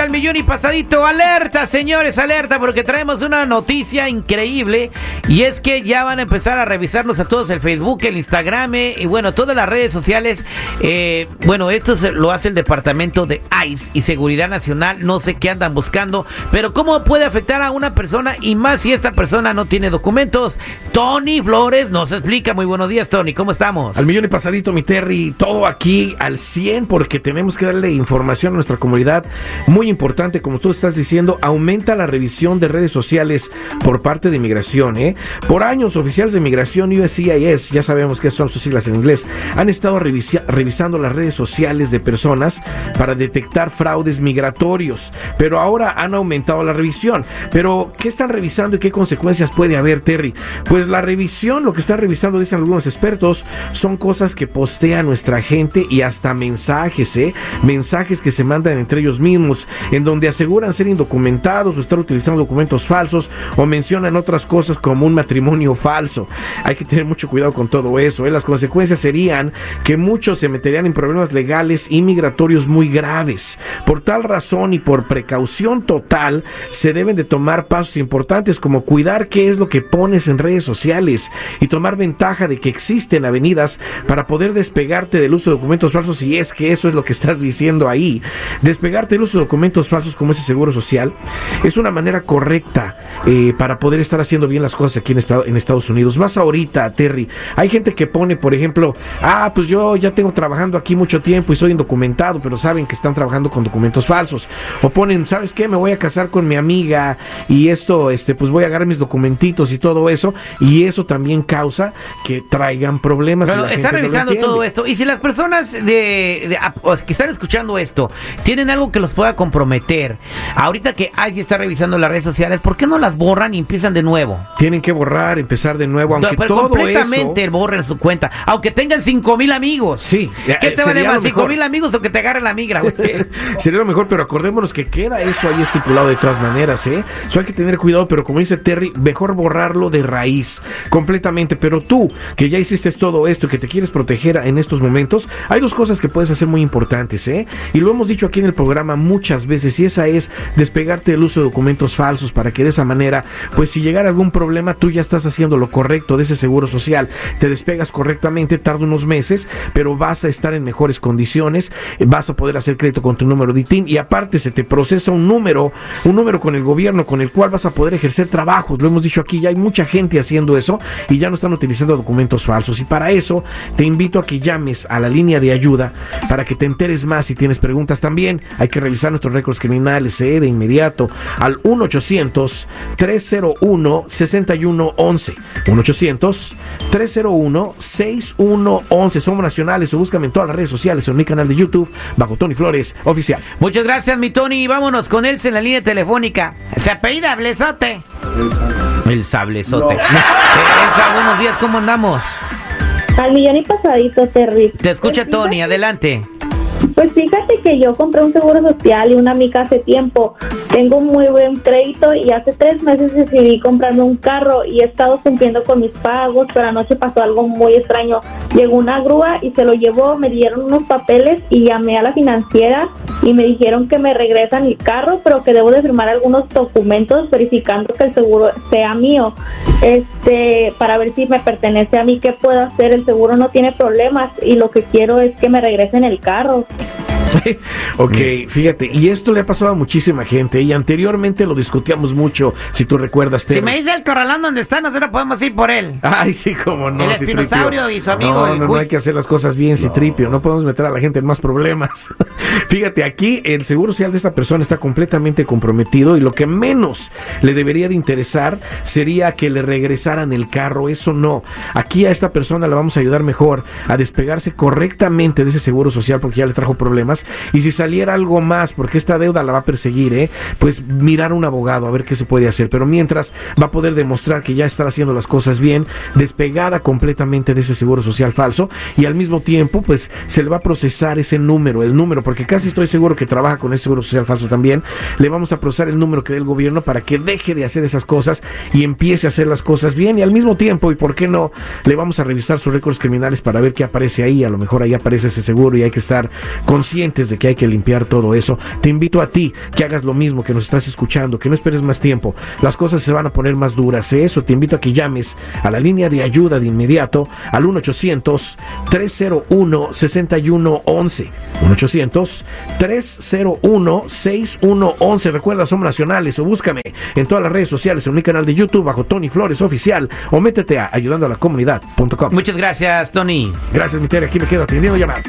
al millón y pasadito. Alerta, señores, alerta, porque traemos una noticia increíble. Y es que ya van a empezar a revisarnos a todos el Facebook, el Instagram y bueno, todas las redes sociales. Eh, bueno, esto lo hace el departamento de ICE y Seguridad Nacional. No sé qué andan buscando, pero ¿cómo puede afectar a una persona y más si esta persona no tiene documentos? Tony Flores nos explica. Muy buenos días, Tony. ¿Cómo estamos? Al millón y pasadito, mi Terry. Todo aquí al 100 porque tenemos que darle información nuestra comunidad. Muy importante, como tú estás diciendo, aumenta la revisión de redes sociales por parte de inmigración. ¿eh? Por años, oficiales de inmigración USCIS, ya sabemos que son sus siglas en inglés, han estado revisando las redes sociales de personas para detectar fraudes migratorios, pero ahora han aumentado la revisión. Pero, ¿qué están revisando y qué consecuencias puede haber, Terry? Pues la revisión, lo que están revisando, dicen algunos expertos, son cosas que postea nuestra gente y hasta mensajes, ¿eh? Mensajes que se mandan entre ellos mismos, en donde aseguran ser indocumentados o estar utilizando documentos falsos o mencionan otras cosas como un matrimonio falso. Hay que tener mucho cuidado con todo eso. ¿eh? Las consecuencias serían que muchos se meterían en problemas legales y migratorios muy graves. Por tal razón y por precaución total, se deben de tomar pasos importantes como cuidar qué es lo que pones en redes sociales y tomar ventaja de que existen avenidas para poder despegarte del uso de documentos falsos si es que eso es lo que estás diciendo ahí despegarte el uso de documentos falsos como ese seguro social es una manera correcta eh, para poder estar haciendo bien las cosas aquí en, en Estados Unidos. Más ahorita, Terry, hay gente que pone, por ejemplo, ah, pues yo ya tengo trabajando aquí mucho tiempo y soy indocumentado, pero saben que están trabajando con documentos falsos. O ponen, ¿sabes qué? Me voy a casar con mi amiga y esto, este, pues voy a agarrar mis documentitos y todo eso, y eso también causa que traigan problemas. Pero están revisando todo esto. Y si las personas de, ah, que están escuchando esto, tienen algo que los pueda comprometer. Ahorita que alguien está revisando las redes sociales, ¿por qué no las borran y empiezan de nuevo? Tienen que borrar, empezar de nuevo, aunque todo completamente borren su cuenta, aunque tengan cinco mil amigos. Sí. ¿Qué te vale más, cinco mil amigos o que te agarre la migra? Sería lo mejor, pero acordémonos que queda eso ahí estipulado de todas maneras, ¿eh? Eso hay que tener cuidado, pero como dice Terry, mejor borrarlo de raíz, completamente. Pero tú, que ya hiciste todo esto, que te quieres proteger en estos momentos, hay dos cosas que puedes hacer muy importantes, ¿eh? Y lo hemos dicho aquí en el programa muchas veces y esa es despegarte del uso de documentos falsos para que de esa manera, pues si llegara algún problema, tú ya estás haciendo lo correcto de ese seguro social, te despegas correctamente, tarda unos meses, pero vas a estar en mejores condiciones, vas a poder hacer crédito con tu número de ITIN y aparte se te procesa un número, un número con el gobierno con el cual vas a poder ejercer trabajos, lo hemos dicho aquí, ya hay mucha gente haciendo eso y ya no están utilizando documentos falsos. Y para eso te invito a que llames a la línea de ayuda para que te enteres más. Si tienes preguntas también. Hay que revisar nuestros récords criminales eh, de inmediato al 1-800-301-6111. 1-800-301-6111. Somos nacionales o búscame en todas las redes sociales o en mi canal de YouTube bajo Tony Flores Oficial. Muchas gracias, mi Tony. Vámonos con él en la línea telefónica. Se apellida Blesote. El sablezote. buenos días, ¿cómo andamos? Al millón y pasadito, Terry. Te escucha Tony, adelante. Pues fíjate que yo compré un seguro social y una amiga hace tiempo. Tengo muy buen crédito y hace tres meses decidí comprarme un carro y he estado cumpliendo con mis pagos, pero anoche pasó algo muy extraño. Llegó una grúa y se lo llevó, me dieron unos papeles y llamé a la financiera y me dijeron que me regresan el carro, pero que debo de firmar algunos documentos verificando que el seguro sea mío. Este, para ver si me pertenece a mí, qué puedo hacer. El seguro no tiene problemas y lo que quiero es que me regresen el carro. ok, fíjate, y esto le ha pasado a muchísima gente y anteriormente lo discutíamos mucho, si tú recuerdas. Si me dice el corralón donde está, nosotros podemos ir por él. Ay, sí, como no. El espinosaurio y su amigo. No, no, no, hay que hacer las cosas bien, Citripio, no podemos meter a la gente en más problemas. fíjate, aquí el seguro social de esta persona está completamente comprometido y lo que menos le debería de interesar sería que le regresaran el carro, eso no. Aquí a esta persona le vamos a ayudar mejor a despegarse correctamente de ese seguro social porque ya le trajo problemas y si saliera algo más, porque esta deuda la va a perseguir, ¿eh? pues mirar a un abogado a ver qué se puede hacer. Pero mientras va a poder demostrar que ya está haciendo las cosas bien, despegada completamente de ese seguro social falso y al mismo tiempo pues se le va a procesar ese número, el número, porque casi estoy seguro que trabaja con ese seguro social falso también. Le vamos a procesar el número que dé el gobierno para que deje de hacer esas cosas y empiece a hacer las cosas bien y al mismo tiempo, y por qué no, le vamos a revisar sus récords criminales para ver qué aparece ahí. A lo mejor ahí aparece ese seguro y hay que estar consciente conscientes de que hay que limpiar todo eso. Te invito a ti que hagas lo mismo, que nos estás escuchando, que no esperes más tiempo. Las cosas se van a poner más duras. Eso te invito a que llames a la línea de ayuda de inmediato al 1-800-301-6111. 1-800-301-6111. Recuerda, somos nacionales o búscame en todas las redes sociales, en mi canal de YouTube bajo Tony Flores Oficial o métete a ayudando a la comunidad.com. Muchas gracias, Tony. Gracias, mi Tere. Aquí me quedo atendiendo llamadas.